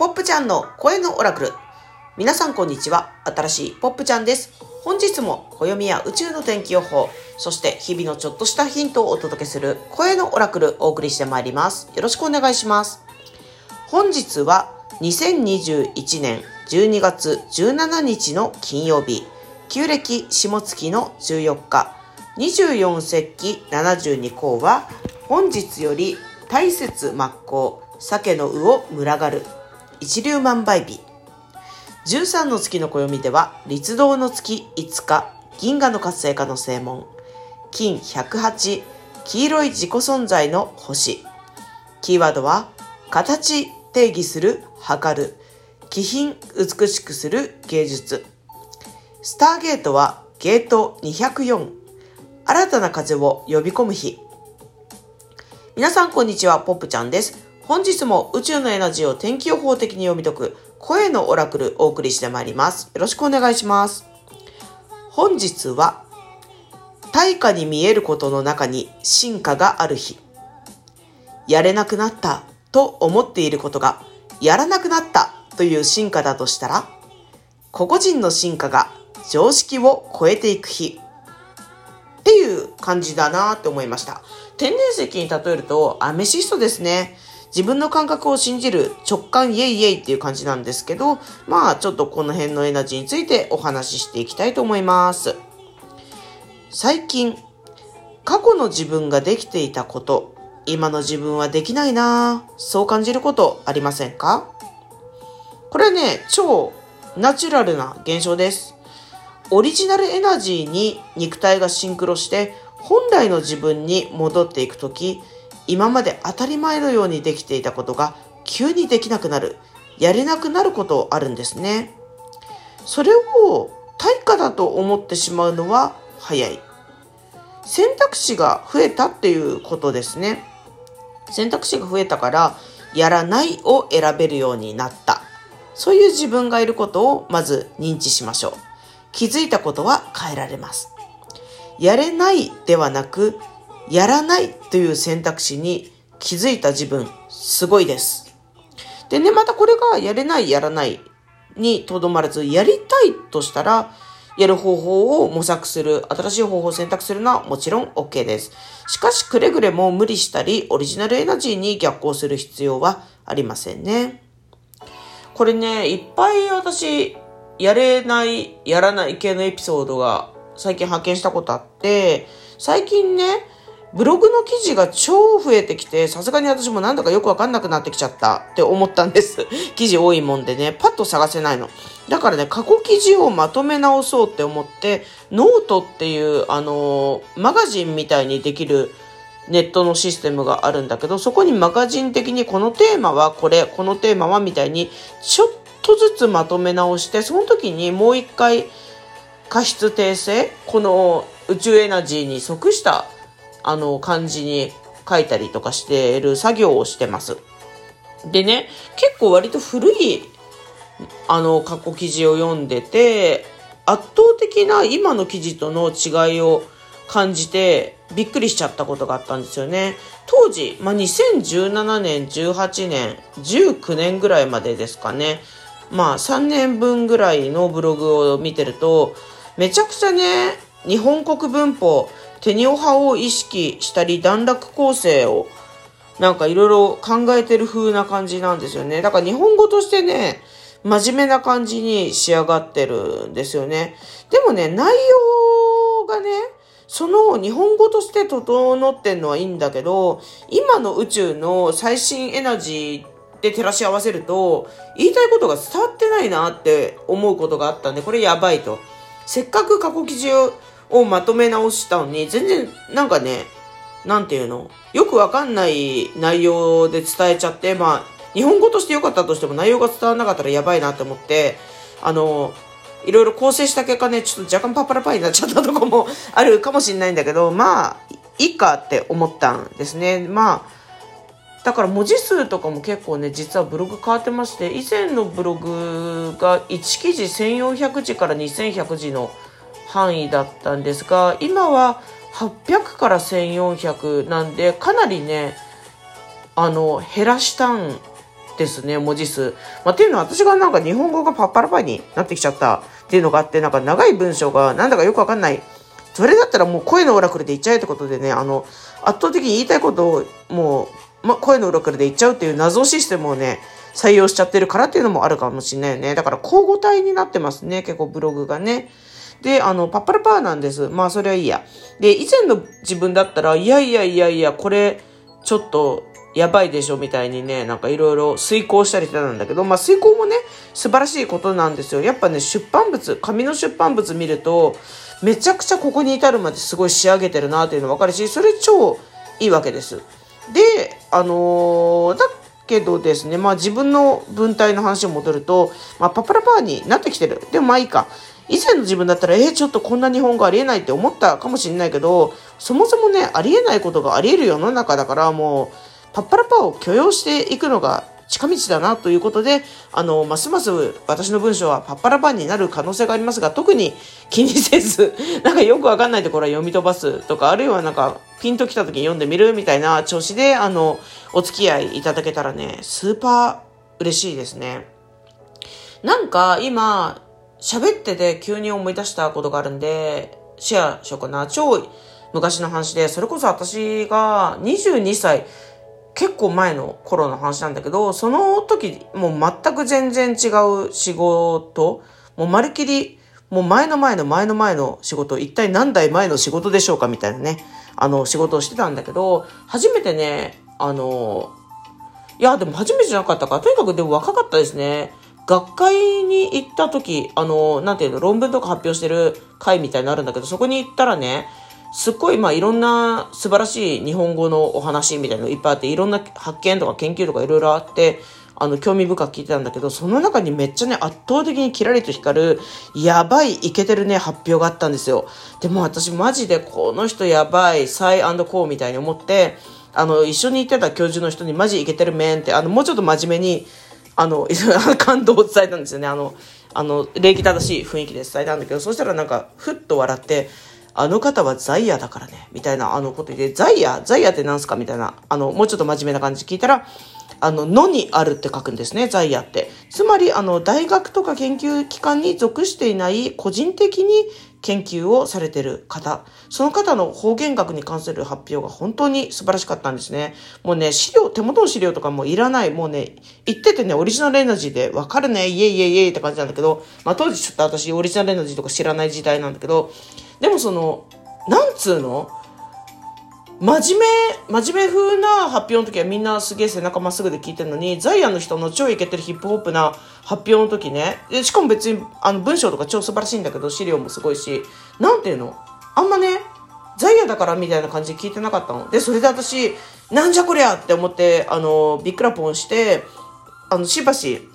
ポップちゃんの声のオラクル。皆さんこんにちは。新しいポップちゃんです。本日も暦や宇宙の天気予報、そして日々のちょっとしたヒントをお届けする声のオラクルお送りしてまいります。よろしくお願いします。本日は2021年12月17日の金曜日、旧暦下月の14日、24節気72項は本日より大切真っ向、鮭の魚を群がる、一粒万倍日。13の月の暦では、立道の月5日、銀河の活性化の正門、金108、黄色い自己存在の星。キーワードは、形定義する、測る、気品美しくする芸術。スターゲートはゲート204。新たな風を呼び込む日。皆さんこんにちは、ポップちゃんです。本日も宇宙のエナジーを天気予報的に読み解く声のオラクルお送りしてまいります。よろしくお願いします。本日は対価に見えることの中に進化がある日。やれなくなったと思っていることがやらなくなったという進化だとしたら、個々人の進化が常識を超えていく日。っていう感じだなって思いました。天然石に例えるとアメシストですね。自分の感覚を信じる直感イエイイエイっていう感じなんですけど、まあちょっとこの辺のエナジーについてお話ししていきたいと思います。最近、過去の自分ができていたこと、今の自分はできないなぁ、そう感じることありませんか？これね、超ナチュラルな現象です。オリジナルエナジーに肉体がシンクロして本来の自分に戻っていくとき、今まで当たり前のようにできていたことが急にできなくなる、やれなくなることあるんですね。それを対価だと思ってしまうのは早い。選択肢が増えたっていうことですね。選択肢が増えたから、やらないを選べるようになった。そういう自分がいることをまず認知しましょう。気づいたことは変えられます。やれないではなく、やらないという選択肢に気づいた自分、すごいです。でね、またこれがやれない、やらないにとどまらず、やりたいとしたら、やる方法を模索する、新しい方法を選択するのはもちろん OK です。しかし、くれぐれも無理したり、オリジナルエナジーに逆行する必要はありませんね。これね、いっぱい私、やれない、やらない系のエピソードが最近発見したことあって、最近ね、ブログの記事が超増えてきて、さすがに私もなんだかよくわかんなくなってきちゃったって思ったんです。記事多いもんでね、パッと探せないの。だからね、過去記事をまとめ直そうって思って、ノートっていう、あのー、マガジンみたいにできるネットのシステムがあるんだけど、そこにマガジン的にこのテーマはこれ、このテーマはみたいに、ちょっとずつまとめ直して、その時にもう一回、加筆訂正この宇宙エナジーに即したあの、漢字に書いたりとかしている作業をしてます。でね、結構割と古い、あの、過去記事を読んでて、圧倒的な今の記事との違いを感じて、びっくりしちゃったことがあったんですよね。当時、まあ、2017年、18年、19年ぐらいまでですかね。まあ、3年分ぐらいのブログを見てると、めちゃくちゃね、日本国文法、テニオ派を意識したり段落構成をなんかいろいろ考えてる風な感じなんですよね。だから日本語としてね、真面目な感じに仕上がってるんですよね。でもね、内容がね、その日本語として整ってんのはいいんだけど、今の宇宙の最新エナジーで照らし合わせると、言いたいことが伝わってないなって思うことがあったんで、これやばいと。せっかく過去記事ををまとめ直したのに、全然なんかね、なんていうのよくわかんない内容で伝えちゃって、まあ、日本語として良かったとしても内容が伝わらなかったらやばいなって思って、あの、いろいろ構成した結果ね、ちょっと若干パッパラパイになっちゃったとこも あるかもしれないんだけど、まあ、いいかって思ったんですね。まあ、だから文字数とかも結構ね、実はブログ変わってまして、以前のブログが1記事1400字から2100字の範囲だったんですが、今は800から1400なんで、かなりね、あの、減らしたんですね、文字数。まあ、っていうのは私がなんか日本語がパッパラパになってきちゃったっていうのがあって、なんか長い文章がなんだかよくわかんない。それだったらもう声のオラクルで言っちゃえってことでね、あの、圧倒的に言いたいことをもう、ま、声のオラクルで言っちゃうっていう謎システムをね、採用しちゃってるからっていうのもあるかもしれないよね。だから交互体になってますね、結構ブログがね。で、あの、パッパラパーなんです。まあ、それはいいや。で、以前の自分だったら、いやいやいやいや、これ、ちょっと、やばいでしょみたいにね、なんかいろいろ遂行したりしてたんだけど、まあ遂行もね、素晴らしいことなんですよ。やっぱね、出版物、紙の出版物見ると、めちゃくちゃここに至るまですごい仕上げてるなっていうの分かるし、それ超いいわけです。で、あのー、だけどですね、まあ自分の文体の話を戻ると、まあパパラパーになってきてる。でもまあいいか。以前の自分だったら、えー、ちょっとこんな日本語ありえないって思ったかもしれないけど、そもそもね、ありえないことがありえる世の中だから、もう、パッパラパーを許容していくのが近道だなということで、あの、ますます私の文章はパッパラパンになる可能性がありますが、特に気にせず、なんかよくわかんないところは読み飛ばすとか、あるいはなんかピンと来た時に読んでみるみたいな調子で、あの、お付き合いいただけたらね、スーパー嬉しいですね。なんか今、喋ってて急に思い出したことがあるんで、シェアしようかな。超昔の話で、それこそ私が22歳、結構前の頃の話なんだけど、その時、もう全く全然違う仕事、もうまるきり、もう前の前の前の前の仕事、一体何代前の仕事でしょうかみたいなね、あの、仕事をしてたんだけど、初めてね、あの、いや、でも初めてじゃなかったから。とにかくでも若かったですね。学会に行った時、あの、なんていうの、論文とか発表してる会みたいになるんだけど、そこに行ったらね、すっごい、まあ、いろんな素晴らしい日本語のお話みたいなのいっぱいあって、いろんな発見とか研究とかいろいろあって、あの、興味深く聞いてたんだけど、その中にめっちゃね、圧倒的にキラリと光る、やばい、イケてるね、発表があったんですよ。でも私マジでこの人やばい、サイコーみたいに思って、あの、一緒に行ってた教授の人にマジイケてるメンって、あの、もうちょっと真面目に、あの、感動を伝えたんですよね。あの、あの、礼儀正しい雰囲気で伝えたんだけど、そしたらなんか、ふっと笑って、あの方はザイヤだからね、みたいなあのことで、ザイヤザイヤって何すか？みたいな、あの、もうちょっと真面目な感じ聞いたら、あの、のにあるって書くんですね、ザイヤって。つまり、あの、大学とか研究機関に属していない個人的に研究をされてる方。その方の方言学に関する発表が本当に素晴らしかったんですね。もうね、資料、手元の資料とかもいらない。もうね、言っててね、オリジナルエナジーでわかるね、イエイイエイイエイって感じなんだけど、まあ当時ちょっと私オリジナルエナジーとか知らない時代なんだけど、でもその、なんつうの？真面目、真面目風な発表の時はみんなすげえ背中まっすぐで聞いてるのに、ザイアンの人の超イケてるヒップホップな発表の時ね、しかも別にあの文章とか超素晴らしいんだけど、資料もすごいし、なんていうの？あんまね、ザイアンだからみたいな感じで聞いてなかったの。で、それで私、なんじゃこりゃって思って、あの、ビックラポンして、あの、しばし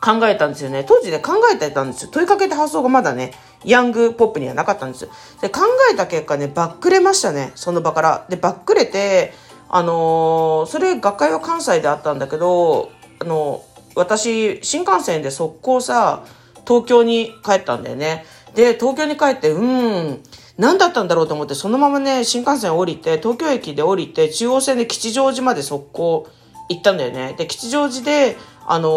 考えたんですよね。当時ね、考えてたんですよ。問いかけた発想がまだね、ヤングポップにはなかったんです。で、考えた結果ね、バックれましたね、その場から。で、バックれて、あのー、それ、学会は関西であったんだけど、あのー、私、新幹線で速攻さ、東京に帰ったんだよね。で、東京に帰って、うん、何だったんだろうと思って、そのままね、新幹線降りて、東京駅で降りて、中央線で吉祥寺まで速攻行ったんだよね。で、吉祥寺で、あの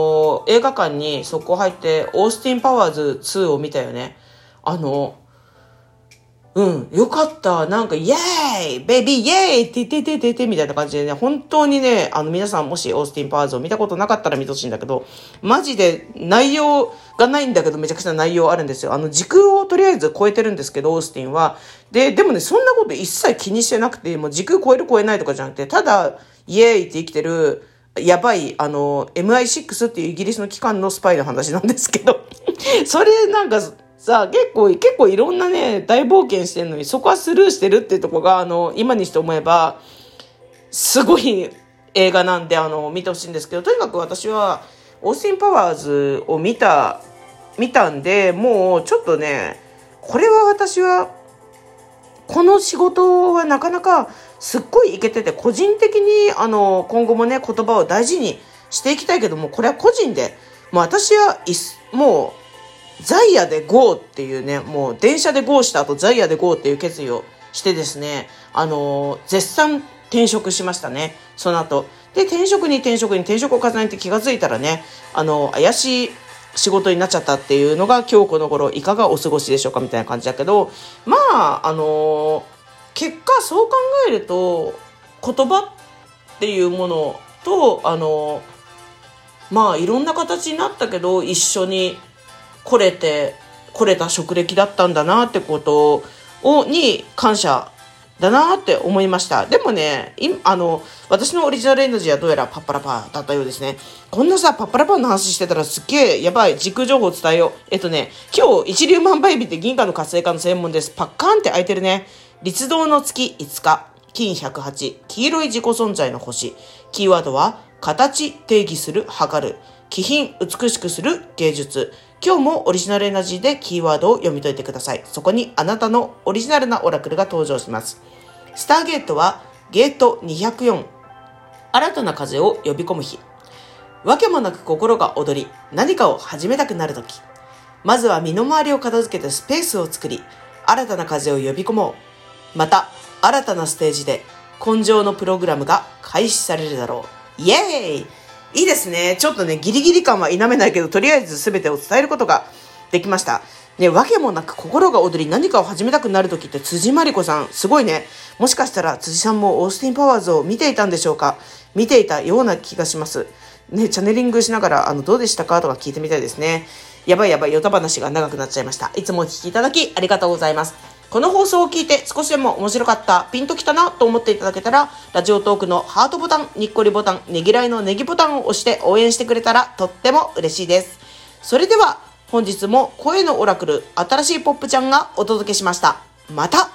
ー、映画館に速攻入って、オースティン・パワーズ2を見たよね。あの、うん、よかった。なんか、イェーイベイビーイェーイてててててみたいな感じでね、本当にね、あの皆さんもしオースティン・パワーズを見たことなかったら見てほしいんだけど、マジで内容がないんだけどめちゃくちゃ内容あるんですよ。あの時空をとりあえず超えてるんですけど、オースティンは。で、でもね、そんなこと一切気にしてなくて、もう時空超える超えないとかじゃなくて、ただ、イエーイって生きてる、やばい、あの、MI6 っていうイギリスの機関のスパイの話なんですけど、それなんか、さ、結構、結構いろんなね、大冒険してるのに、そこはスルーしてるっていうとこが、あの、今にして思えば、すごい映画なんで、あの、見てほしいんですけど、とにかく私は、オースティン・パワーズを見た、見たんで、もうちょっとね、これは私は、この仕事はなかなかすっごいいけてて、個人的に、あの、今後もね、言葉を大事にしていきたいけども、これは個人で、もう私は、もう、ザイヤで GO っていうね、もう電車で GO した後ザイヤで GO っていう決意をしてですね、あのー、絶賛転職しましたね。その後。で、転職に転職に転職を重ねて気がついたらね、あの、怪しい仕事になっちゃったっていうのが今日この頃いかがお過ごしでしょうかみたいな感じだけど、まあ、あの、結果そう考えると、言葉っていうものと、あの、まあいろんな形になったけど、一緒に来れて、来れた職歴だったんだなってことを、に感謝だなって思いました。でもね、あの、私のオリジナルエナジーはどうやらパッパラパーだったようですね。こんなさ、パッパラパーの話してたらすっげえやばい。時空情報伝えよう。えっとね、今日一粒万倍日って銀河の活性化の専門です。パッカーンって開いてるね。立道の月5日、金108、黄色い自己存在の星。キーワードは、形、定義する、測る。気品、美しくする、芸術。今日もオリジナルエナジーでキーワードを読み解いてください。そこにあなたのオリジナルなオラクルが登場します。スターゲートはゲート204。新たな風を呼び込む日。わけもなく心が踊り、何かを始めたくなるとき。まずは身の回りを片付けてスペースを作り、新たな風を呼び込もう。また、新たなステージで根性のプログラムが開始されるだろう。イエーイいいですね。ちょっとね、ギリギリ感は否めないけど、とりあえず全てを伝えることができました。ね、わけもなく心が踊り何かを始めたくなる時って辻真理子さん、すごいね。もしかしたら辻さんもオースティン・パワーズを見ていたんでしょうか？見ていたような気がします。ね、チャネリングしながら、あの、どうでしたか？とか聞いてみたいですね。やばいやばい、ヨタ話が長くなっちゃいました。いつもお聞きいただきありがとうございます。この放送を聞いて少しでも面白かった、ピンときたなと思っていただけたら、ラジオトークのハートボタン、にっこりボタン、ねぎらいのネギボタンを押して応援してくれたらとっても嬉しいです。それでは、本日も声のオラクル、新しいポップちゃんがお届けしました。また